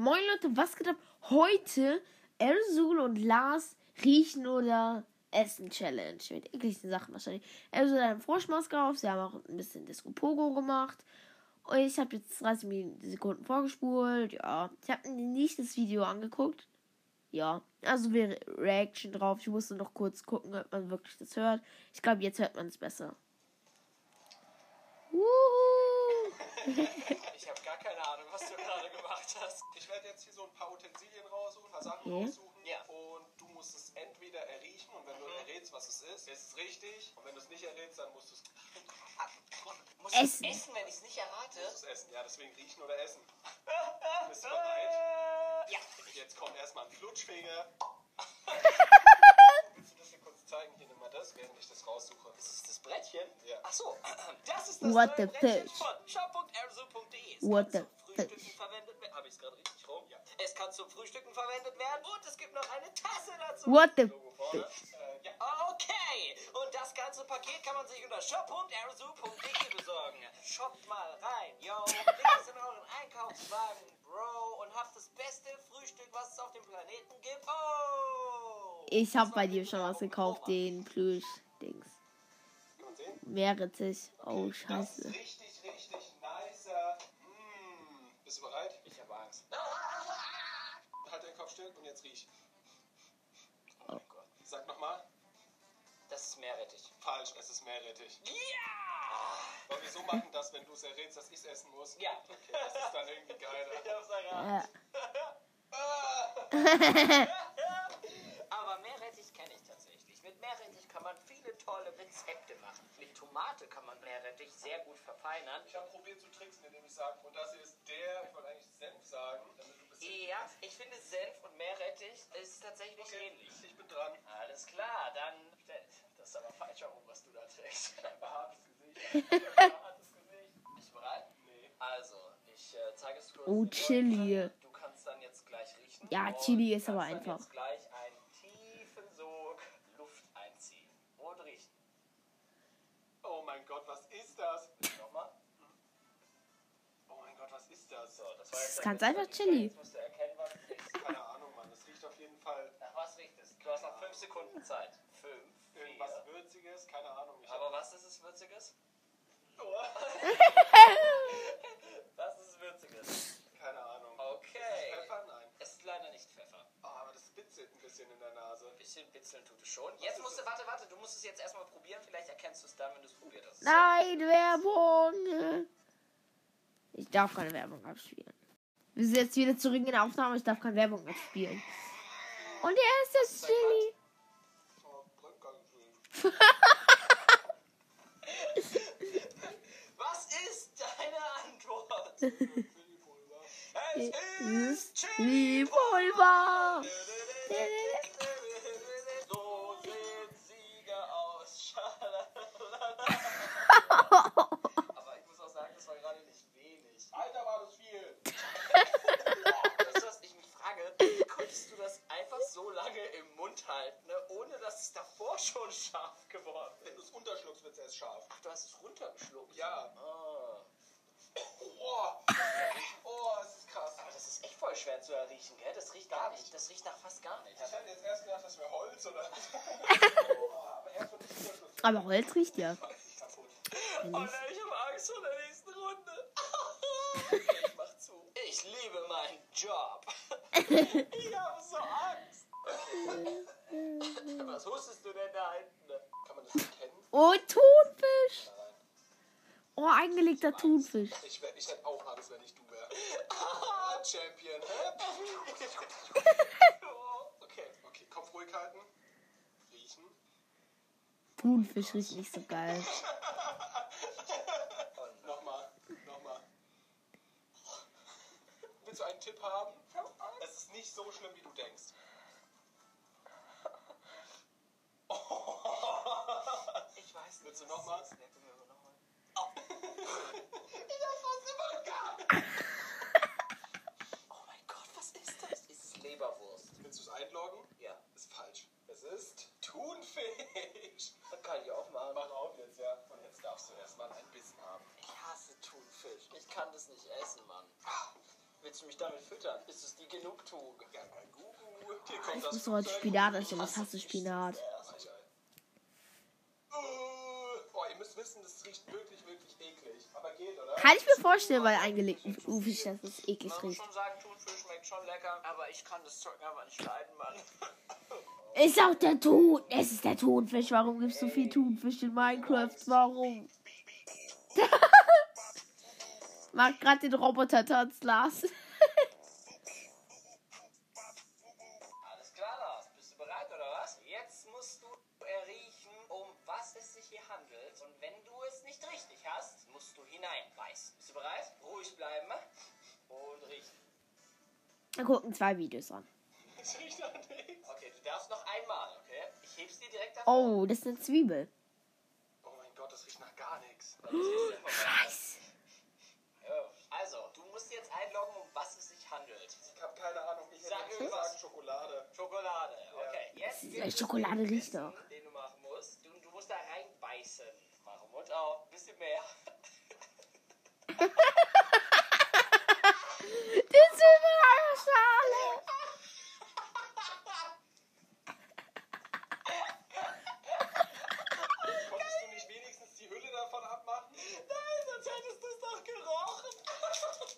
Moin Leute, was geht ab? Heute Elsul und Lars riechen oder essen Challenge. Mit ekligsten Sachen wahrscheinlich. Elsul hat eine Froschmaske auf, sie haben auch ein bisschen Disco Pogo gemacht. Und ich habe jetzt 30 Sekunden vorgespult. Ja, ich habe nicht das Video angeguckt. Ja, also wir Reaction drauf. Ich musste noch kurz gucken, ob man wirklich das hört. Ich glaube, jetzt hört man es besser. Wuhu. ich habe gar keine Ahnung, was du gerade gemacht hast. Ich werde jetzt hier so ein paar Utensilien raussuchen, ein paar Sachen Okay. raussuchen. Ja. Und du musst es entweder erriechen und wenn du Mhm. errätst, was es ist, ist es richtig. Und wenn du es nicht errätst, dann musst du es Muss Essen. ich essen, wenn ich es nicht errate? musst du es essen. Ja, deswegen riechen oder essen. Bist du bereit? Ja. Jetzt kommt erstmal ein Flutschfinger. Willst du das hier kurz zeigen? Hier, nimm mal das, während ich das raussuche. Das ist das Brettchen? Ja. Ach so, das ist das What neue the Brettchen fish? von shop.erso.de. Es What the Frühstücken fish? verwendet werden. Habe ich es gerade richtig rum? Ja. Es kann zum Frühstücken verwendet werden und es gibt noch eine Tasse dazu. What the Logo. Äh, ja. Okay, und das ganze Paket kann man sich unter shop.erso.de besorgen. Shoppt mal rein, yo. Es in euren Einkaufswagen, Bro, und habt das beste Frühstück, was es auf dem Planeten gibt. Oh! Ich habe Das bei dir schon was gekauft, den Plüsch-Dings. Meerrettich. Oh, Das ist scheiße. richtig nicer. Mm. Bist du bereit? Ich habe Angst. Still und jetzt riech. Oh mein Gott. Sag nochmal. Das ist Meerrettich. Falsch, es ist Meerrettich. Ja! Wollen wir so machen, dass wenn du es errätst, dass ich es essen muss? Ja. Okay, das ist dann irgendwie geiler. Ich hab's erraten. Ja. Aber Meerrettich kenne ich tatsächlich. Mit Meerrettich kann man viele tolle Rezepte machen. Mit Tomate kann man Meerrettich sehr gut verfeinern. Ich habe probiert zu tricksen, indem ich sage, und das hier ist der, ich wollte eigentlich Senf sagen, damit du ich finde Senf und Meerrettich ist tatsächlich Okay, ähnlich. ich bin dran. Alles klar, dann. Das ist aber falsch herum, was du da trägst. Ein hartes Gesicht. Hartes Gesicht. Bist du bereit? Nee. Also, ich äh, zeige es kurz. Oh, Chili. Du kannst dann jetzt gleich riechen. Ja, Chili ist aber einfach. Jetzt gleich das? Jetzt ist ganz einfach Chili. Jetzt musst du erkennen, was es ist. Keine Ahnung, Mann. Das riecht auf jeden Fall Nach was riecht es? Du hast noch 5 Sekunden Zeit. 5, irgendwas 4. Würziges. Keine Ahnung. Ich Aber was ist es Würziges? Was ist es Würziges? keine Ahnung. Okay. Ist es Pfeffer? Nein. Es ist leider nicht Pfeffer. Oh, aber das bitzelt ein bisschen in der Nase. Ein bisschen bitzeln tut es schon. Jetzt ist musst du, warte, warte, du musst es jetzt erstmal probieren. Vielleicht erkennst du es dann, wenn du es probiert hast. Nein, Werbung. Ich darf keine Werbung abspielen. Wir sind jetzt wieder zurück in der Aufnahme. Ich darf keine Werbung abspielen. Und er ist das Chili. Was ist deine Antwort? Es ist ist Chili-Pulver. So sehen Sieger aus. Schalalala. Aber ich muss auch sagen, das war gerade nicht wenig. Alter, war das viel. Weißt du, was ich mich frage? Wie konntest du das einfach so lange im Mund halten, ne, ohne dass es davor schon scharf geworden Wenn du ist? es unterschluckst, wird es erst scharf. Ach, du hast es runtergeschluckt. Ja. Ah. Oh, oh, es ist krass. Aber das ist echt voll schwer zu erriechen, gell? Das riecht gar nicht. Das riecht nach fast gar nicht. Ich hätte jetzt erst gedacht, das wäre Holz oder. oh, aber erst Aber Holz riecht ja. ist. Oh nein, ich habe Angst vor der nächsten Runde. Ich mach zu. Ich liebe meinen Job. Ich habe so Angst. Was hustest du denn da hinten? Kann man das erkennen? Oh, Thunfisch. Oh, eingelegter Thunfisch. Ich, wär, ich hätte auch Angst, wenn ich du wäre. Ah, Champion. hä? Okay, okay, Kopf ruhig halten. Riechen. Thunfisch riecht nicht so geil. Nochmal, nochmal. Willst du einen Tipp haben? Es ist nicht so schlimm, wie du denkst. Ich weiß nicht. Willst du noch mal? was es ist. Nee, bring mir noch mal. Ich hab fast immer. Oh mein Gott, was ist das? Ist es Leberwurst? Willst du es einloggen? Ja. Ist falsch. Es ist Thunfisch. Das kann ich auch machen. Mach auf jetzt, ja. Und jetzt darfst du erstmal ein Bissen haben. Ich hasse Thunfisch. Ich kann das nicht essen, Mann. Willst du mich damit füttern? Ist es die Genugtuung? Ja, Gugu. Hier kommt Ich das muss heute. Spinat essen. Ich hasse Spinat. Äh, Boah, ihr müsst wissen, das riecht wirklich, wirklich eklig. Aber geht, oder? Kann ich mir vorstellen, bei eingelegten Fisch, dass es eklig Man muss riecht. schon sagen, Thunfisch schmeckt schon lecker, aber ich kann das Zeug einfach nicht leiden, Mann. Ist auch der Thun. Es ist der Thunfisch. Warum gibst du so viel Thunfisch in Minecraft? Warum? Mag gerade den Roboter tanz, Lars. Alles klar, Lars. Bist du bereit, oder was? Jetzt musst du erriechen, um was es sich hier handelt. Und wenn du es nicht richtig hast, musst du hineinbeißen. Bist du bereit? Ruhig bleiben und riechen. Wir gucken zwei Videos an. Okay, du darfst noch einmal, okay? Ich heb's dir direkt davor. Oh, das ist eine Zwiebel. Oh mein Gott, das riecht nach gar nichts. Scheiße. Ja, Also, du musst jetzt einloggen, um was es sich handelt. Ich habe keine Ahnung. Ich hätte Sag gesagt Schokolade. Schokolade, okay. Jetzt Schokolade riecht doch. Den du machen musst. Du, du musst da reinbeißen. Mach auch. Ein bisschen mehr. Die Zwiebelschale. Konntest du nicht wenigstens die Hülle davon abmachen? Nein, sonst hättest du es doch gerochen.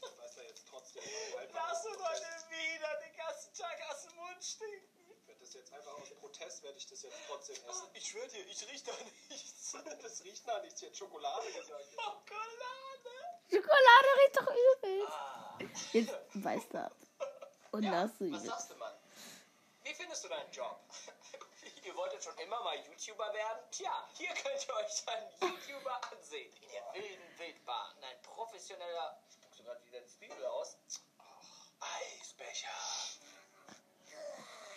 Ich weiß ja jetzt trotzdem. Einfach Lass aus uns Protest. heute wieder den ganzen Tag aus dem Mund stinken. Ich werde das jetzt einfach aus Protest, werde ich das jetzt trotzdem essen. Ich schwör dir, ich riech da nichts. Das riecht nach nichts. Jetzt Schokolade gesagt. Schokolade. Schokolade riecht doch übel. Ah. Jetzt beißt er ab. Und Ja, lass was ihn. sagst du, Mann? Wie findest du deinen Job? ihr wolltet schon immer mal YouTuber werden? Tja, hier könnt ihr euch einen YouTuber ansehen. In der wilden Wildbahn. Ein professioneller... Spuckst du gerade wieder die Zwiebel aus? Eisbecher.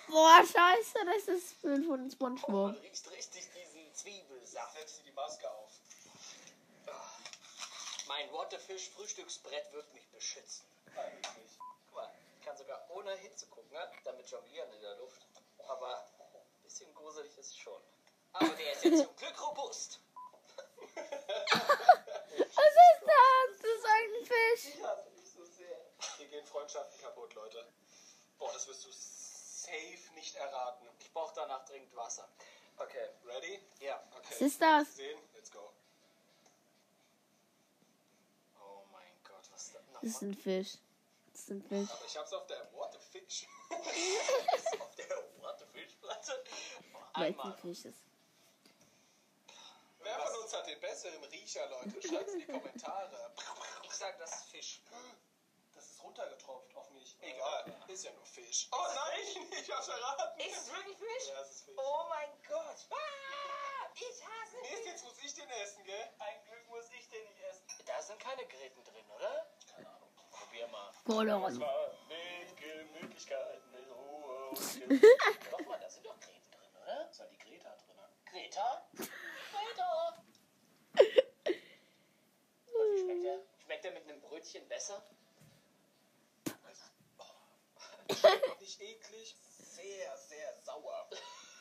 Boah, scheiße, das ist das Bild von Man Spongebob. riecht richtig diesen Zwiebelsaft. Setz dir die Maske auf. Mein Waterfish-Frühstücksbrett wird mich beschützen. Eigentlich. Guck mal, ich kann sogar ohne hinzugucken, ne? damit jonglieren in der Luft. Aber ein bisschen gruselig ist es schon. Aber der ist ja zum Glück robust. Was ist das? Das ist ein Fisch. Ich hasse dich so sehr. Hier gehen Freundschaften kaputt, Leute. Boah, das wirst du safe nicht erraten. Ich brauche danach dringend Wasser. Okay, Ready? ja. Okay. Was ist das? Sehen? Let's go. Oh mein Gott, was ist das Das ist ein Fisch. Das ist ein Fisch. Aber ich hab's auf der What a Fish. ist auf der Waterfish-Platte? Weil es ein Einmal. Fisch ist. Wer von uns hat den besseren Riecher, Leute? Schreibt's in die Kommentare. Ich sag, das ist Fisch. Das ist runtergetropft auf mich. Egal, ist ja nur Fisch. Oh nein, ich hab's erraten. Ist es wirklich Fisch? Ja, es ist Fisch. Oh mein Gott. Ah, ich hasse Fisch. jetzt muss ich den essen, gell? Ein Glück muss ich den nicht essen. Da sind keine Gräten drin, oder? Keine Ahnung. Probier mal. War mit Gemütlichkeit, mit Ruhe und Doch mal, da sind doch Gräten drin, oder? Ist da die Greta drin? Greta? Greta! Wie schmeckt der? Schmeckt der mit einem Brötchen besser? Nicht eklig, sehr, sehr sauer.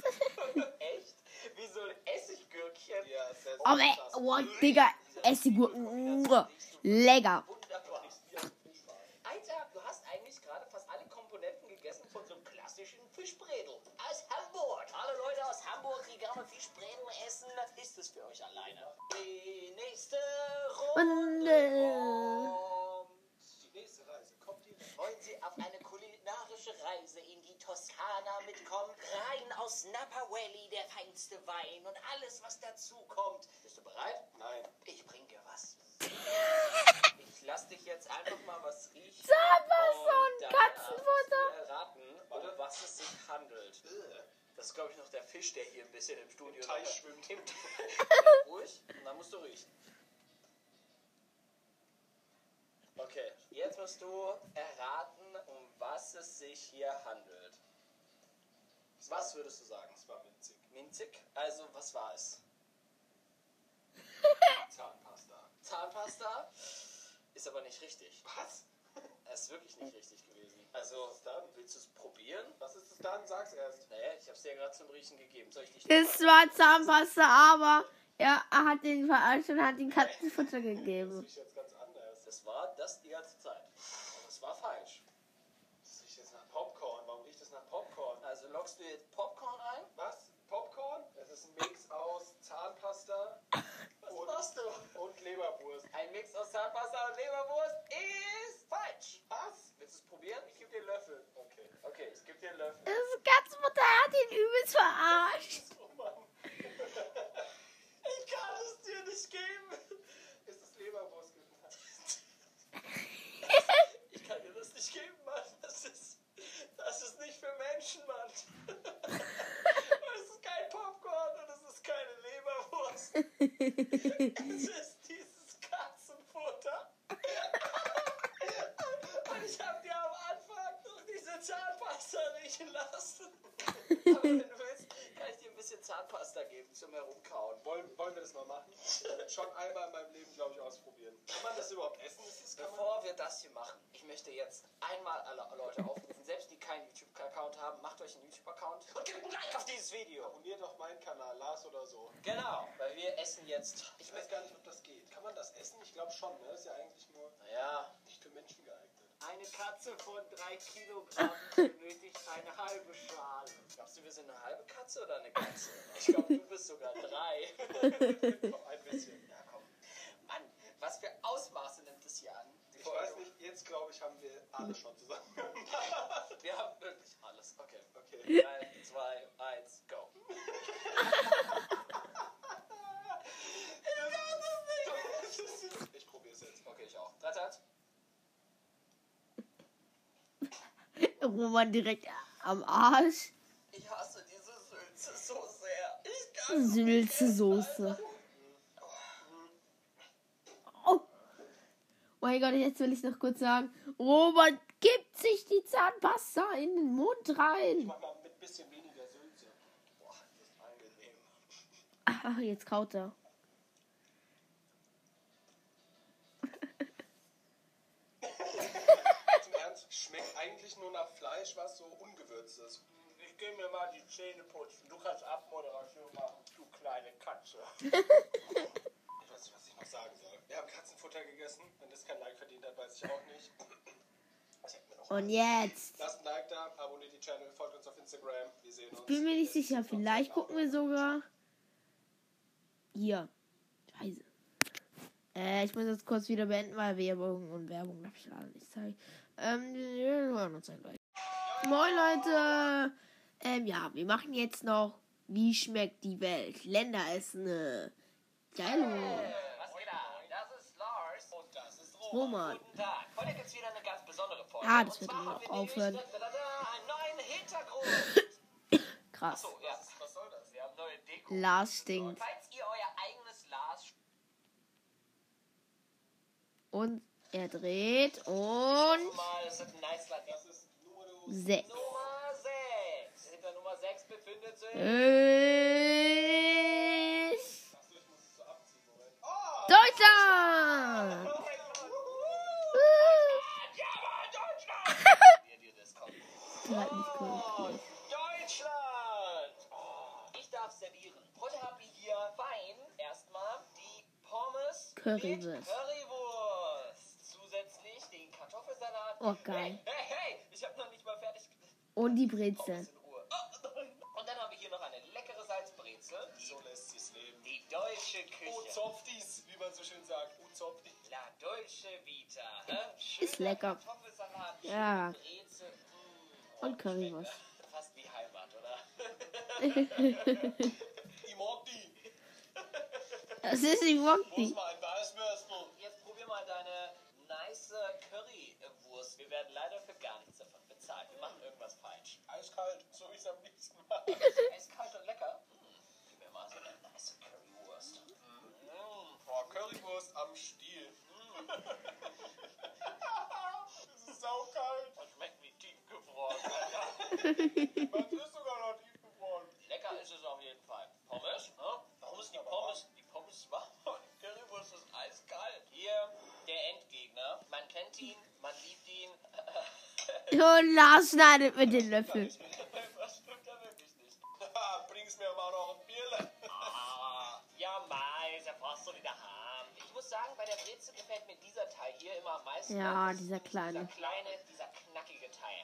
Echt? Wie so ein Essiggürkchen. Ja, sehr, sehr Oh, ey, krass. oh, Digga. Essigurken. Mua. Lecker. Alter, du hast eigentlich gerade fast alle Komponenten gegessen von so einem klassischen Fischbredel. Aus Hamburg. Alle Leute aus Hamburg, die gerne Fischbredel essen, ist es für euch alleine. Die nächste Runde kommt. Die nächste. Wollen Sie auf eine kulinarische Reise in die Toskana mitkommen? Rein aus Napa Valley, der feinste Wein und alles, was dazu kommt. Bist du bereit? Nein. Ich bring dir was. Ich lass dich jetzt einfach mal was riechen. Zahnpasta und dann Katzenfutter. erraten, um was es sich handelt. Das ist, glaube ich, noch der Fisch, der hier ein bisschen im Studio Im Teich schwimmt. Im Ruhig, und dann musst du riechen. Okay, jetzt musst du erraten, um was es sich hier handelt. Was würdest du sagen? Das war winzig. Minzig? Also, was war es? Zahnpasta. Zahnpasta? Ist aber nicht richtig. Was? Es ist wirklich nicht richtig gewesen. Also, Was ist dann? willst du es probieren? Was ist es dann? Sag's erst. Naja, ich hab's dir gerade zum Riechen gegeben. Soll ich dich Es war Zahnpasta, aber er hat den verarscht und hat ihm Katzenfutter Das gegeben. riecht jetzt ganz anders. Das war das die ganze time. Video. Abonniert doch meinen Kanal, Lars oder so. Genau, weil wir essen jetzt. Ich weiß gar nicht, ob das geht. Kann man das essen? Ich glaube schon, ne? Ist ja eigentlich nur Naja, nicht für Menschen geeignet. eine Katze von drei Kilogramm benötigt eine halbe Schale. Glaubst du, wir sind eine halbe Katze oder eine Katze? Ich glaube, du bist sogar drei. Noch ein bisschen. Ja, komm. Mann, was für Ausmaße nimmt es hier an? Ich weiß nicht, jetzt glaube ich, haben wir alle schon zusammen. Wir haben wirklich alles. Okay. Okay. 3, 2, 1, Okay, ich auch. 3, 2, 1. Roman direkt am Arsch. Ich hasse diese Sülze so sehr. Ich kann Sülze-Soße. Oh. mein Gott, jetzt will ich noch kurz sagen. Roman gibt sich die Zahnpasta in den Mund Ich rein. mach mal mit bisschen weniger Sülze. Boah, das ist angenehm. Ah, jetzt kaut er. Schmeckt eigentlich nur nach Fleisch, was so ungewürzt ist. Ich geh mir mal die Zähne putzen. Du kannst Abmoderation machen, du kleine Katze. Ich weiß nicht, was ich noch sagen soll. Wir haben Katzenfutter gegessen. Wenn das kein Like verdient hat, weiß ich auch nicht. Ich Und jetzt. Lasst ein Like da, abonniert die Channel, folgt uns auf Instagram. Wir sehen uns. Bin mir nicht sicher. Vielleicht gucken wir sogar. Hier. Scheiße. Äh, ich muss jetzt kurz wieder beenden, weil Werbung und Werbung darf ich leider nicht zeigen. Ähm, wir hören uns dann gleich. Moin Leute. Ähm, ja, wir machen jetzt noch. Wie schmeckt die Welt? Geil. Und das ist Roman. Heute gibt es wieder eine ganz besondere Folge. Ah, das wird immer wir aufhören. Krass. So, ja. Was soll das? Wir haben neue Deko. Lars stinkt. Falls ihr euer eigenes Lars Und er dreht und. ist ist. Sechs. Nummer 6. Hinter Nummer 6 befindet sich. Ich. Achso, ich muss es so abziehen. Moment. Oh! Deutschland! Das hat nicht cool. Deutschland! Oh, ich darf servieren. Heute haben wir hier fein erstmal die Pommes Currywurst. Currywurst. Oh, geil. Hey, hey, hey, ich habe noch nicht mal fertig. Und die Brezel. Oh, Und dann haben wir hier noch eine leckere Salzbrezel. So lässt sich's leben. Die deutsche Oh, Küche. Zopfdies, wie man so schön sagt. Oh, Zopfdies. La Dolce Vita. hä? Schöner Ist lecker. Kartoffelsalat, Ja. Brezel. mm. Und Currywurst. Äh, Fast wie Heimat, oder? Ich mag die. Das ist die Muss Wokti. mal ein Weißwürstel. Jetzt probier mal deine nice Currywurst. Wir werden leider für gar nichts davon bezahlt. Wir machen irgendwas falsch. Eiskalt, so wie es am liebsten mache. Eiskalt und lecker. Mm, Gib mir mal so eine nice Currywurst. Mm. Boah, Currywurst am Stiel. das ist saukalt. Das schmeckt wie tiefgefroren. Man ist sogar noch Und Lars schneidet mit den Löffeln. Was stimmt da wirklich nicht? Bring's mir mal noch ein Bierle. Ah, ja, Mais, er brauchst du wieder haben. Ich muss sagen, bei der Brezel gefällt mir dieser Teil hier immer am meisten. Ja, Das ist dieser kleine. Dieser kleine, dieser knackige Teil.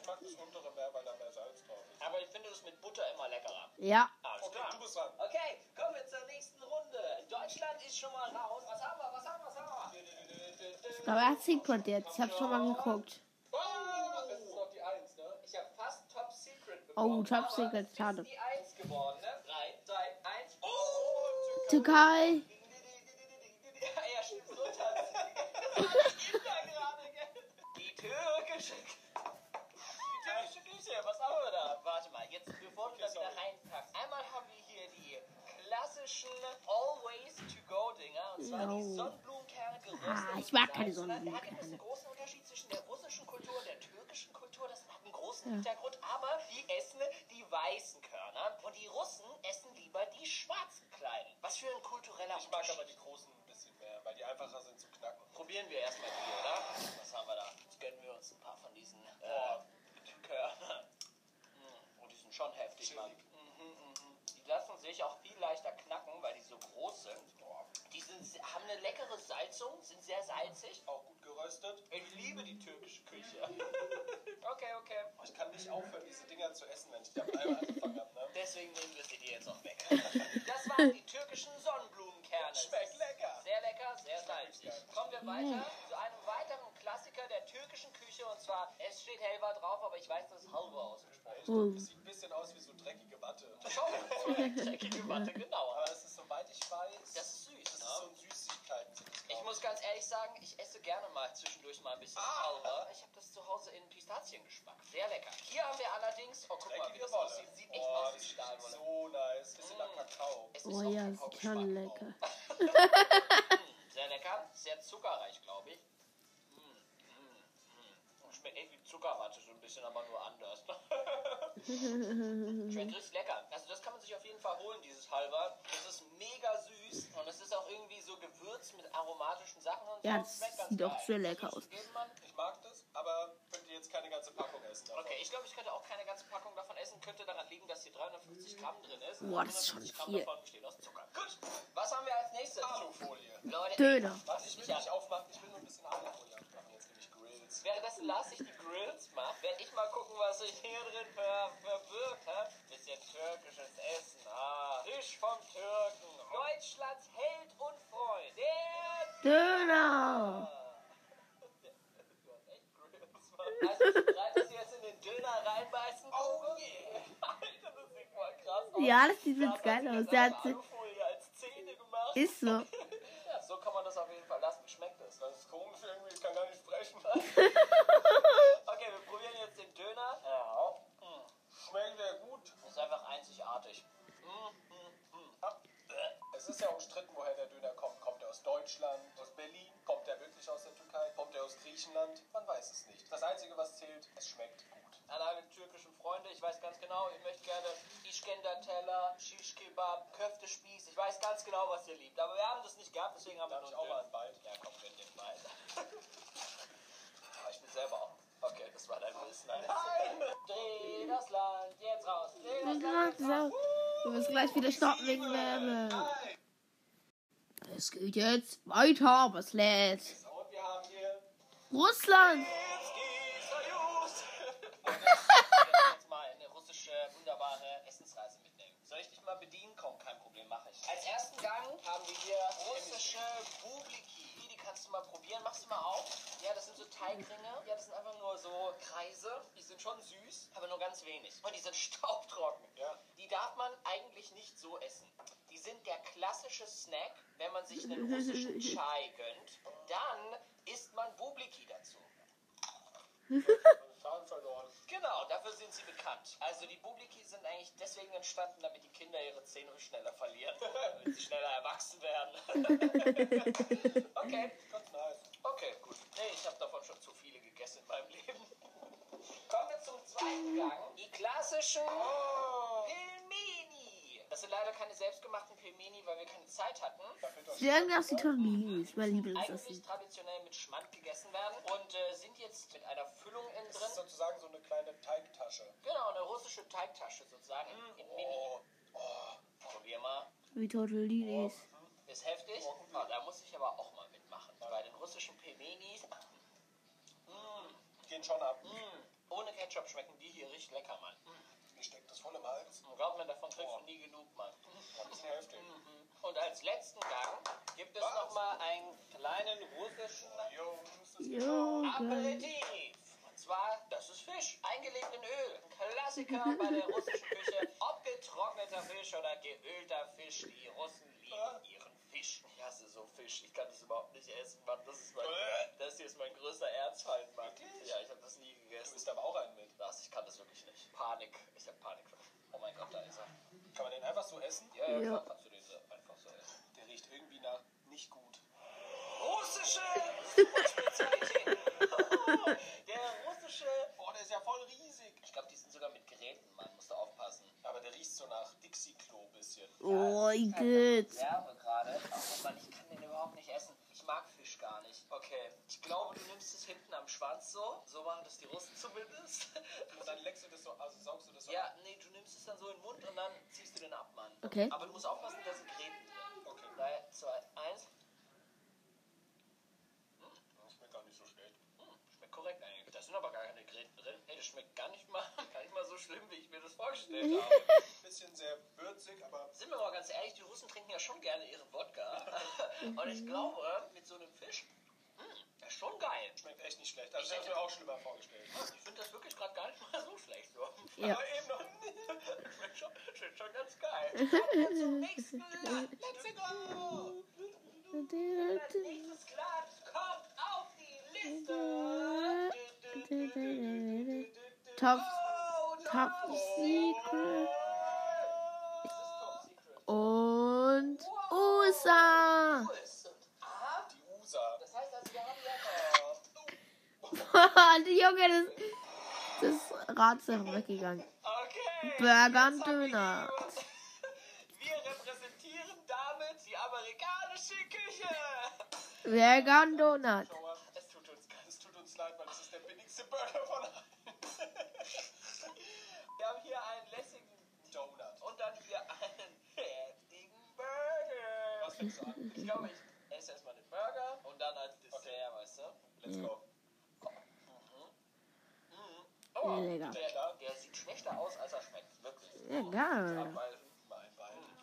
Ich mag das untere mehr, weil da mehr Salz drauf ist. Aber ich finde das mit Butter immer leckerer. Ja. Alles Okay, klar. du bist dran. Okay, kommen wir zur nächsten Runde. Deutschland ist schon mal raus. Was haben wir? Was haben wir? Was haben wir? Aber er hat Secret jetzt. Ich hab schon mal geguckt. Oh, das ist noch die Eins, ne? Ich habe fast Top Secret Oh, es schade. Ist die 1 geworden, ne? 3, 2, 1. Oh! Türkei. Ja, stimmt, so tatsächlich. gerade, gell? Die türkische Die türkische Küche, was haben wir da? Warte mal, jetzt bevor du das wieder reinpackst. Einmal haben wir hier die klassischen Always-to-go-Dinger. Und zwar die Jo. Sonnenblumenkerne geröstet. Ah, ich mag keine. Und dann gibt es Sonnenblumenkerne. einen großen Unterschied zwischen der russischen Kultur und der türkischen Kultur. Das hat einen großen Hintergrund, aber die essen die weißen Körner und die Russen essen lieber die schwarzen kleinen. Was für ein kultureller Ich mag Unterschied. aber die großen ein bisschen mehr, weil die einfacher sind zu knacken. Probieren wir erstmal die, oder? Was haben wir da? Jetzt gönnen wir uns ein paar von diesen äh, Körnern. Mm, Oh, die sind schon heftig, Mann. Die lassen sich auch viel leichter knacken, weil die so groß sind. Die sind, haben eine leckere Salzung, sind sehr salzig. Auch gut geröstet. Ich liebe die türkische Küche. okay, okay. Oh, Ich kann nicht aufhören, diese Dinger zu essen, wenn ich die einmal angefangen habe. Ne? Deswegen nehmen wir sie dir jetzt auch weg. Das waren die türkischen Sonnenblumenkerne. Schmeckt lecker. Sehr lecker, sehr salzig. Kommen wir weiter zu einem weiteren Klassiker der türkischen Küche und zwar, es steht Helva drauf, aber ich weiß, dass es Halva ausgesprochen Oh. glaub, das sieht ein bisschen aus wie so dreckige Watte. ist. Schon, so eine dreckige Watte, genau. Aber es ist, soweit ich weiß, Das ist süß, das ist ne? so ein Süßigkeiten. Ich muss ganz ehrlich sagen, ich esse gerne mal zwischendurch mal ein bisschen Ah. Halva. Ich habe das zu Hause in Pistaziengeschmack. Sehr lecker. Hier haben wir allerdings, oh guck mal, wie das Wolle. aussieht. Sieht echt Boah, aus wie Stahlwolle. so nice. Bisschen nach Mm. Kakao. Es ist Oh auch ja, sieht schon lecker. Mm, Sehr lecker, sehr zuckerreich, glaube ich. Mm, mm, mm. Schmeckt echt wie Zuckerwatte, so ein bisschen, aber nur anders. Schmeckt richtig lecker. Also das kann man sich auf jeden Fall holen, dieses Halva. Es ist mega süß und es ist auch irgendwie so gewürzt mit aromatischen Sachen und so. Ja, das Schmeckt ganz sieht geil. sehr lecker aus. Ich mag das, aber könnte jetzt keine ganze Packung essen. davon. Okay, ich glaube, ich könnte auch keine ganze Packung davon essen. Könnte daran liegen, dass hier 350 Gramm drin ist. Boah, das ist schon 150 Gramm viel. davon bestehen aus Zucker. Gut, was haben wir als nächstes? Alufolie. Leute, Döner. Warte, ich will nicht aufmachen, ich will nur ein bisschen Alufolie abmachen. Jetzt nehme ich Grills. Währenddessen Lars sich die Grills macht, werde ich mal gucken, was sich hier drin ver verbirgt. Hä? Bisschen türkisches Essen. Ah, Fisch vom Türken. Deutschlands Held und Freund. Der Döner. Du hast echt Grills, Mann. Also, ich dass wir jetzt in den Döner reinbeißen. Oh yeah. Alter, das sieht voll krass aus. Ja, das sieht jetzt hat geil aus. Der hat, Alufolie als Zähne gemacht. ist so. So kann man das auf jeden Fall lassen. Schmeckt das? Das ist komisch irgendwie, ich kann gar nicht sprechen. Okay, wir probieren jetzt den Döner. Ja. Mm. Schmeckt sehr gut. Ist einfach einzigartig. Mm, mm, mm. Es ist ja umstritten, woher der Döner kommt. Kommt er aus Deutschland, aus Berlin? Kommt er wirklich aus der Türkei? Kommt er aus Griechenland? Man weiß es nicht. Das Einzige, was zählt, es schmeckt gut. An alle türkischen Freunde, ich weiß ganz genau, ihr möchtet gerne Iskender-Teller, Shish Kebab, Köftespieß. Ich weiß ganz genau, was ihr liebt. Aber wir haben das nicht gehabt, deswegen haben wir Darf nur ich auch mal Bite? Ja, komm, dir beide. Ah, ich bin selber auch. Okay, das war dein Wissen. Nein! Dreh das Land jetzt raus. Dreh das Land jetzt raus. Du wirst gleich wieder stoppen wegen Werbung. Es geht jetzt weiter, was lädt. So, und wir haben hier Russland. Als ersten Gang haben wir hier russische Bubliki. Die kannst du mal probieren. Machst du mal auf. Ja, das sind so Teigringe. Ja, das sind einfach nur so Kreise. Die sind schon süß, aber nur ganz wenig. Und die sind staubtrocken. Ja. Die darf man eigentlich nicht so essen. Die sind der klassische Snack, wenn man sich einen russischen Chai gönnt. Dann isst man Bubliki dazu. Faden verloren. Genau, dafür sind sie bekannt. Also die Bubliki sind eigentlich deswegen entstanden, damit die Kinder ihre Zähne schneller verlieren, damit sie schneller erwachsen werden. okay, Ganz nice. okay, gut. Nee, ich habe davon schon zu viele gegessen in meinem Leben. Kommen wir zum zweiten Gang. Die klassischen Pelmeni. Das sind leider keine selbstgemachten Pelmeni, weil wir keine Zeit hatten. Sie sagen, dass die Torminis mein Eigentlich Lieblingsessen. traditionell mit Schmand gegessen werden und äh, sind jetzt mit einer Füllung innen Das ist drin. sozusagen so eine kleine Teigtasche. Genau, eine russische Teigtasche sozusagen in, in Mini. Oh, oh. Probier mal. Wie Tortellinis. Ist heftig. Ah, da muss ich aber auch mal mitmachen. Bei den russischen Pelmenis. Mm, Gehen schon ab. mm, ohne Ketchup schmecken die hier richtig lecker, Mann. Mm. Mir steckt das voll im Hals. Du nie genug, Mann. Das ist heftig. Mhm. Und als letzten Gang gibt es Was? nochmal einen kleinen russischen geil. Aperitif. Und zwar, das ist Fisch, eingelegt in Öl. Ein Klassiker bei der russischen Küche. Ob getrockneter Fisch oder geölter Fisch, die Russen lieben ihren Fisch. Ich hasse so Fisch, ich kann das überhaupt nicht essen, Mann. Das, ist mein, das hier ist mein größter Erzfeind, Mann. Ja, ich habe das nie Du gegessen. isst aber auch einen mit. Das, ich kann das wirklich nicht. Panik, ich habe Panik. Oh mein Gott, da ist er. Kann man den einfach so essen? Ja, ja, Ja. klar, kannst du den so nicht gut. Russische Spezialität. Oh, der russische. Boah, der ist ja voll riesig. Ich glaube, die sind sogar mit Geräten, Mann. Musst du aufpassen. Aber der riecht so nach Dixie-Klo ein bisschen. Oh, Ja, gut. Werbe gerade. Oh Mann, ich kann den überhaupt nicht essen. Ich mag Fisch gar nicht. Okay, ich glaube, du nimmst es hinten am Schwanz so. So machen das die Russen zumindest. Und dann leckst du das so, also saugst du das so Ja, ab. Es dann so in den Mund und dann ziehst du den ab, Mann. Okay. Aber du musst aufpassen, da sind Gräten drin. Okay. 3, 2, 1. Das schmeckt gar nicht so schlecht. Hm, schmeckt korrekt eigentlich. Da sind aber gar keine Gräten drin. Ey, das schmeckt gar nicht mal, gar nicht mal so schlimm, wie ich mir das vorgestellt habe. Bisschen sehr würzig, aber Sind wir mal ganz ehrlich, die Russen trinken ja schon gerne ihren Wodka. Und ich glaube, mit so einem Fisch, hm, schon geil. schmeckt echt nicht schlecht. Also ich habe mir auch schlimmer vorgestellt. Ich finde das wirklich gerade gar nicht mal so schlecht. So. Ja. Aber eben noch nicht. Schmeckt schon, schmeckt schon ganz geil. Wir zum nächsten. Let's go! Als nächstes Glas kommt auf die Liste. Top, Oh, Top no. Secret. Das Top Secret. Und USA. US. Aha. Die USA. Das heißt also, wir haben ja Die Junge, das, das Rad ist einfach weggegangen. Okay. Burger und Döner. Wir repräsentieren damit die amerikanische Küche. Burger und Donut. Es tut uns, es tut uns leid, weil das ist der billigste Burger von allen. Wir haben hier einen lässigen Donut. und dann hier einen heftigen Burger. Was fängst du an? Ich glaube, ich esse erstmal den Burger und dann als Dessert, weißt du? Let's go. Oh, Lecker. der, sieht schlechter aus, als er schmeckt. Wirklich. Egal.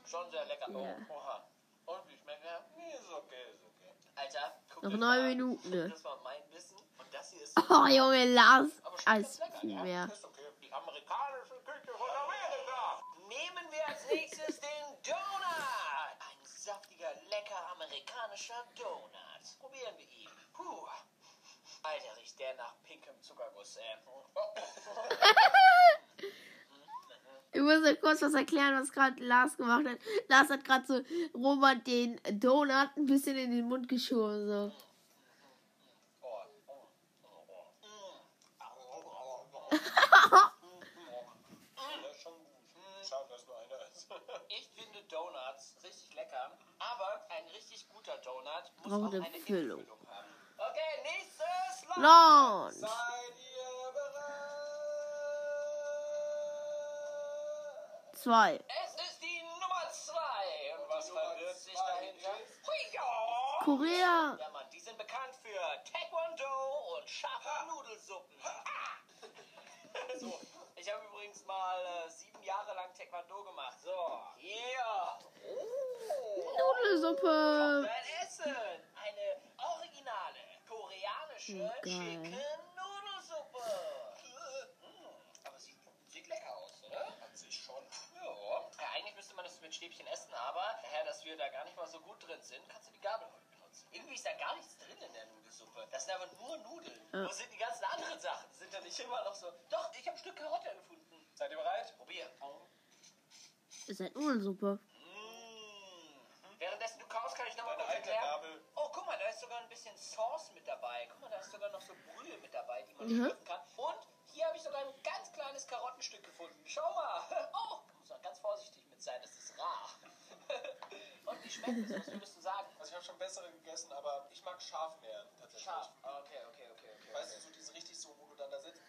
Schon sehr lecker. Ja. Oh, oha. Und wie schmeckt er? Nee, ist okay, ist okay. Alter, guck Noch neun. Minuten. ne? Das war mein Wissen. Und das hier ist Oh, Junge, Lars. Als viel ja? mehr. Ist okay. die amerikanische Küche von Amerika. Nehmen wir als nächstes den Donut. Ein saftiger, lecker amerikanischer Donut. Probieren wir ihn. Puh. Alter, riecht der nach pinkem Zuckerguss, ey. Ich muss noch kurz was erklären, was gerade Lars gemacht hat. Lars hat gerade so Robert den Donut ein bisschen in den Mund geschoben. So. Ich finde Donuts richtig lecker, aber ein richtig guter Donut muss Braucht auch eine eine Füllung. Innenfüllung haben. Okay, nächstes Launch. Launch. Seid ihr bereit? Zwei. Es ist die Nummer 2. Und was verbirgt sich zwei dahinter? ist- Hui, ja. Korea. Ja, Mann, die sind bekannt für Taekwondo und scharfe Nudelsuppen. Ah. so, ich habe übrigens mal äh, sieben Jahre lang Taekwondo gemacht. So, yeah. Oh. Nudelsuppe. Essen. Eine originale koreanische Oh, geil. Chicken Nudelsuppe. Mm, Aber sieht, sieht lecker aus, oder? An sich schon. Ja. ja. Eigentlich müsste man das mit Stäbchen essen, aber daher, dass wir da gar nicht mal so gut drin sind, kannst du die Gabel benutzen. Irgendwie ist da gar nichts drin in der Nudelsuppe. Das sind aber nur Nudeln. Ja. Wo sind die ganzen anderen Sachen? Sind da nicht immer noch so? Doch, ich habe ein Stück Karotte gefunden. Seid ihr bereit? Probier. Ist halt Nudelsuppe. Währenddessen du kaust, kann ich nochmal kurz erklären. Gabel. Oh, guck mal, da ist sogar ein bisschen Sauce mit dabei. Guck mal, da ist sogar noch so Brühe mit dabei, die man Mhm. schlürfen kann. Und hier habe ich sogar ein ganz kleines Karottenstück gefunden. Schau mal. Oh, muss auch ganz vorsichtig mit sein, das ist rar. Und wie schmeckt es? Was würdest du sagen? Also ich habe schon bessere gegessen, aber ich mag scharf mehr tatsächlich. Scharf. Okay, okay, okay, okay. Weißt du, so diese richtig so, wo du dann da sitzt.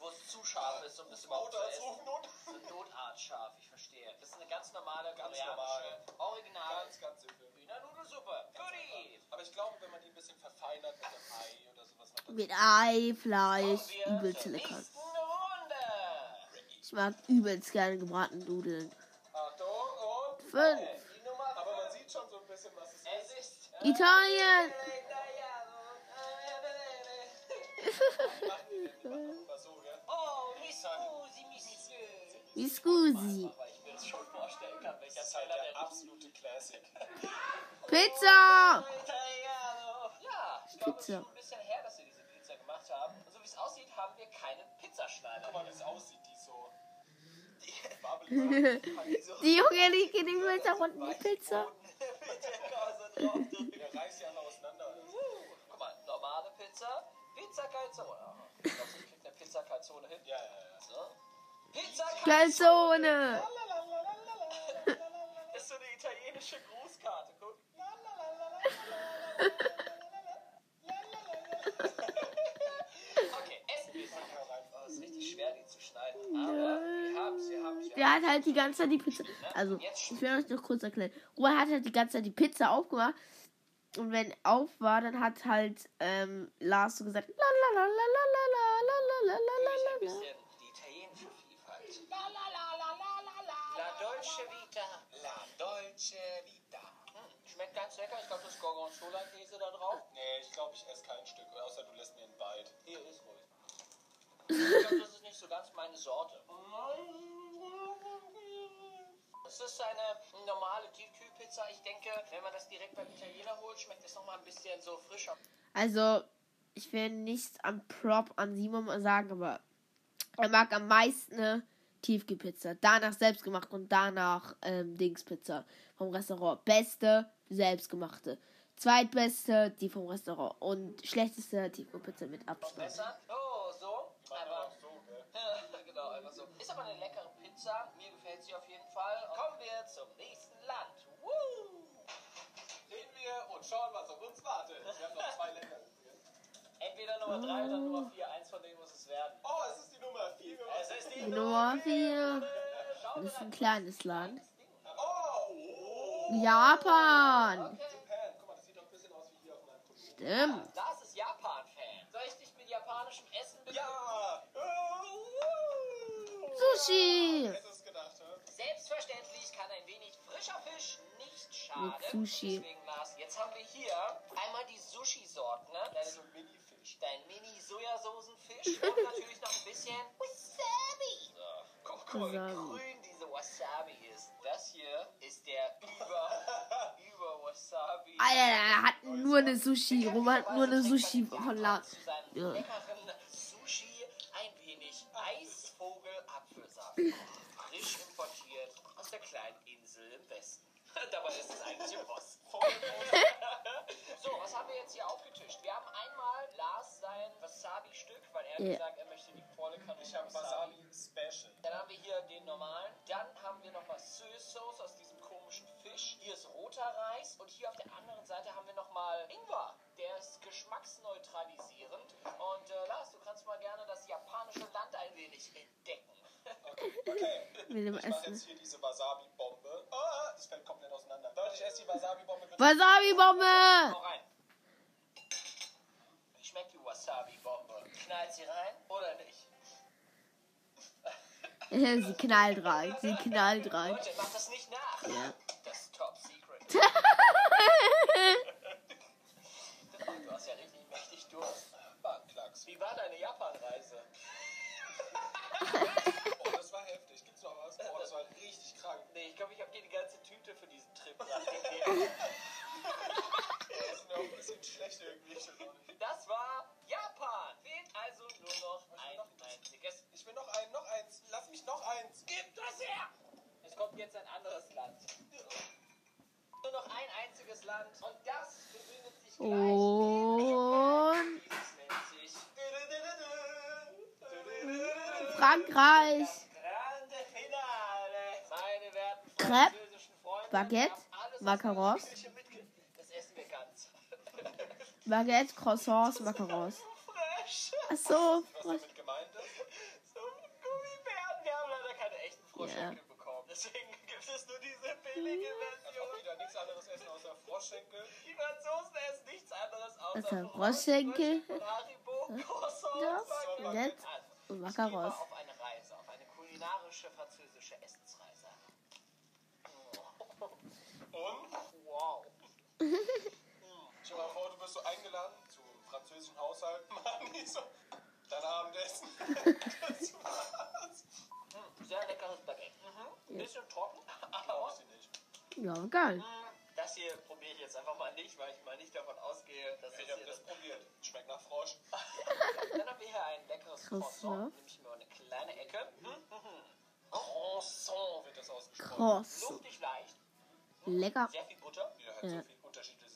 Wo es zu scharf ist, um das Ruf überhaupt zu Notarzt, essen. ruf Notarzt. So Notart scharf, ich verstehe. Das ist eine ganz normale, Ganz koreanische, normal. original Ganz, ganz simpel. Hühner Nudelsuppe. Goodie. Aber ich glaube, wenn man die ein bisschen verfeinert mit dem Ei oder sowas. Mit Ei, Fleisch. Übelst lecker. Ich mag übelst gerne gebratene Nudeln. Achtung und Fünf. Aber man sieht schon so ein bisschen, was es Es ist. ist Italien. Machen Wie Scusi. Ich mir das schon vorstellen kann, welcher Das ist Teller der der absolute Classic. Pizza. Italiano. Ja, ich glaube, es ist Pizza. schon ein bisschen her, dass wir diese Pizza gemacht haben. Und so wie es aussieht, haben wir keinen Pizzaschneider. Guck mal, wie es aussieht, die so. Die Junge, die geht unten die Pizza. der reißt die auseinander. so. Guck mal, normale Pizza, Pizza Calzone. Glaubst du, ich krieg eine Pizza Calzone hin? Ja, ja, ja. So. Pizza Calzone. ist so eine italienische Grußkarte. Guck. Okay, essen. Oh, ist richtig schwer, die zu schneiden. Aber wir haben sie, haben sie. Der hat halt die ganze Zeit die Pizza. Also, ich will euch noch kurz erklären. Robert hat halt die ganze Zeit die Pizza aufgemacht. Und wenn auf war, dann hat halt ähm, Lars so gesagt: La la la la la la la la la la ein la la. bisschen die italienische Vielfalt. La la la la la la la. La Dolce Vita. La Dolce Vita. Hm, schmeckt ganz lecker. Ich glaube, das ist Gorgonzola-Käse da drauf. Nee, ich glaube, ich esse kein Stück, außer du lässt mir ein Bite. Hier ist ruhig. Ich glaube, das ist nicht so ganz meine Sorte. Das ist eine normale Tiefkühlpizza. Ich denke, wenn man das direkt beim Italiener holt, schmeckt es nochmal ein bisschen so frischer. Also, ich will nichts am Prop an Simon mal sagen, aber er mag am meisten eine Tiefkühlpizza. Danach selbstgemacht und danach ähm, Dingspizza vom Restaurant. Beste, selbstgemachte. Zweitbeste, die vom Restaurant. Und schlechteste Tiefkühlpizza mit Abstand. Oh, so. Aber auch so, gell? Ja, genau, einfach so. Ist aber eine leckere Pizza. Mir gefällt sie auf jeden Fall. Kommen wir zum nächsten Land. Woo! Reden wir und schauen, was auf uns wartet. Wir haben noch zwei Länder. Entweder Nummer 3 oder Nummer 4. Eins von denen muss es werden. Oh, es ist die Nummer 4. Es ist die Nummer 4. Schauen Das ist ein kleines Land. Oh, oh. Japan. Okay. Japan. Guck mal, das sieht doch ein bisschen aus wie hier auf meinem Computer. Stimmt. Das ist Japan-Fan. Soll ich dich mit japanischem Essen begrüßen? Ja! Sushi. Selbstverständlich kann ein wenig frischer Fisch nicht schaden. Mit Sushi. Deswegen, Lars, jetzt haben wir hier einmal die Sushi-Sorten. Ne? Das so Mini-Fisch. Dein Mini-Sojasoßenfisch und natürlich noch ein bisschen Wasabi. So. Guck, mal, wie Wasabi. grün diese Wasabi ist. Das hier ist der über, über Wasabi. Alter, er hat nur eine Sushi. Roman hat nur eine Sushi von Lars. Zu seinem Ja. leckeren Sushi ein wenig Eisvogel-Apfelsaft. Frisch importiert aus der kleinen Insel im Westen. Dabei ist es eigentlich im Osten. so, was haben wir jetzt hier aufgetischt? Wir haben einmal Lars sein Wasabi-Stück, weil er hat Ja. gesagt, er möchte die volle Kanone Ich habe Wasabi Special. dann haben wir hier den normalen. Dann haben wir nochmal Soy Sauce aus diesem komischen Fisch. Hier ist roter Reis. Und hier auf der anderen Seite haben wir nochmal Ingwer. Der ist geschmacksneutralisierend. Und äh, Lars, du kannst mal gerne das japanische Land ein wenig entdecken. Okay. Mit dem Ich mache Essen. jetzt hier diese Wasabi-Bombe. Ah, das fällt komplett auseinander. Leute, ich esse die Wasabi-Bombe Wasabi-Bombe. Hau rein. Wie schmeckt die Wasabi-Bombe? Knallt sie rein oder nicht? Sie knallt rein. Sie knallt rein. Leute, macht das nicht nach. Ja. Das ist top secret. du hast ja richtig mächtig Durst. Bahnklacks. Wie war deine Japan-Reise? das war richtig krank. Nee, ich glaube, ich habe dir die ganze Tüte für diesen Trip nachgegeben. Das ist mir auch ein bisschen schlecht irgendwie. Das war Japan. Fehlt also nur noch ein einziges. Ich will noch ein, noch eins. Lass mich noch eins. Gib das her! Es kommt jetzt ein anderes Land. Nur noch ein einziges Land. Und das befindet sich gleich Und Dieses nennt sich Frankreich. Crepe, Baguette, Macarons. Baguette, Croissants, Macarons. Ach so, frisch. Yeah. Deswegen gibt es nur diese billige Version. Wieder nichts anderes essen außer Froschschenkel. Die Franzosen essen nichts anderes außer Froschenkel. Froschschenkel. Haribo, Croissants, Baguette und Macarons. Und? Wow. Stell dir mal vor, du wirst so eingeladen zum französischen Haushalt. Mann, nicht so. Dein Abendessen. Das war's. Hm, sehr leckeres Baguette. Mhm. Bisschen trocken, aber. Ja, geil. hm, das hier probiere ich jetzt einfach mal nicht, weil ich mal nicht davon ausgehe, dass das Ich hab hier das probiert. Schmeckt nach Frosch. Dann haben wir hier ein leckeres Croissant. Croissant. Nehme ich mir mal eine kleine Ecke. Hm, hm, hm. Croissant wird das ausgesprochen. Kross. Luftig leicht. Lecker. Sehr viel Butter. Wieder halt Ja. so viel unterschiedliches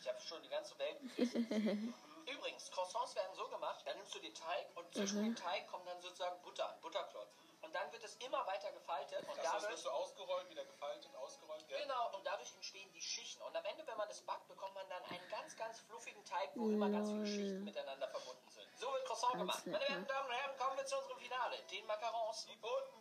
Ich habe schon die ganze Welt. Übrigens, Croissants werden so gemacht, dann nimmst du den Teig und zwischen Mhm. dem Teig kommt dann sozusagen Butter, ein Butterklotz. Und dann wird es immer weiter gefaltet und Das heißt, dadurch wird so ausgerollt, wieder gefaltet, ausgerollt. Gell? Genau, und dadurch entstehen die Schichten. Und am Ende, wenn man das backt, bekommt man dann einen ganz, ganz fluffigen Teig, wo immer ganz viele Lol. Schichten miteinander verbunden sind. So wird Croissant Ganz gemacht. nett, Meine ne? werten Damen und Herren, kommen wir zu unserem Finale. Den Macarons. Die bunten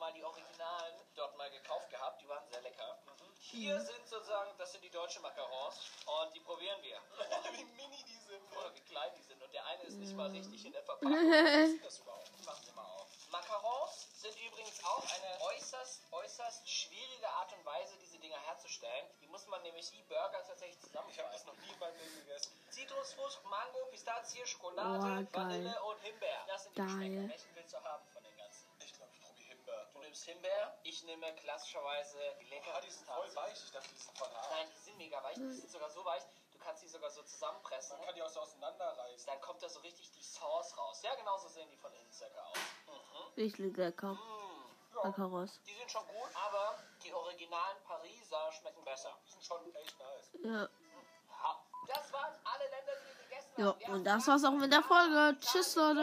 mal die Originalen dort mal gekauft gehabt. Die waren sehr lecker. Hier sind sozusagen, das sind die deutschen Macarons und die probieren wir. wie mini die sind. Oder wie klein die sind. Und der eine ist nicht mal richtig in der Verpackung. Ist das überhaupt? Machen Sie mal auf. Macarons sind übrigens auch eine äußerst, äußerst schwierige Art und Weise, diese Dinger herzustellen. Die muss man nämlich wie Burger tatsächlich Ich habe das noch nie in meinem Leben gegessen. Zitrusfrucht, Mango, Pistazie, Schokolade, Oh. Vanille und Himbeer. Das sind die Geil. Welchen willst du haben von den nimmst Himbeer, ich nehme klassischerweise die leckeren Ah, die sind voll weich. Ich dachte, die sind voll hart. Nein, die sind mega weich, die sind sogar so weich, du kannst sie sogar so zusammenpressen. Man kann die auch so auseinanderreißen. Dann kommt da so richtig die Sauce raus. Ja, genau so sehen die von innen circa aus. Mhm. Richtig lecker. Mm. Macaros. Die sind schon gut, aber die originalen Pariser schmecken besser. Die sind schon echt nice. Ja. Ja. Das waren alle Länder, die wir gegessen Ja, haben. Wir und das war's auch mit der Folge. Tschüss, Leute.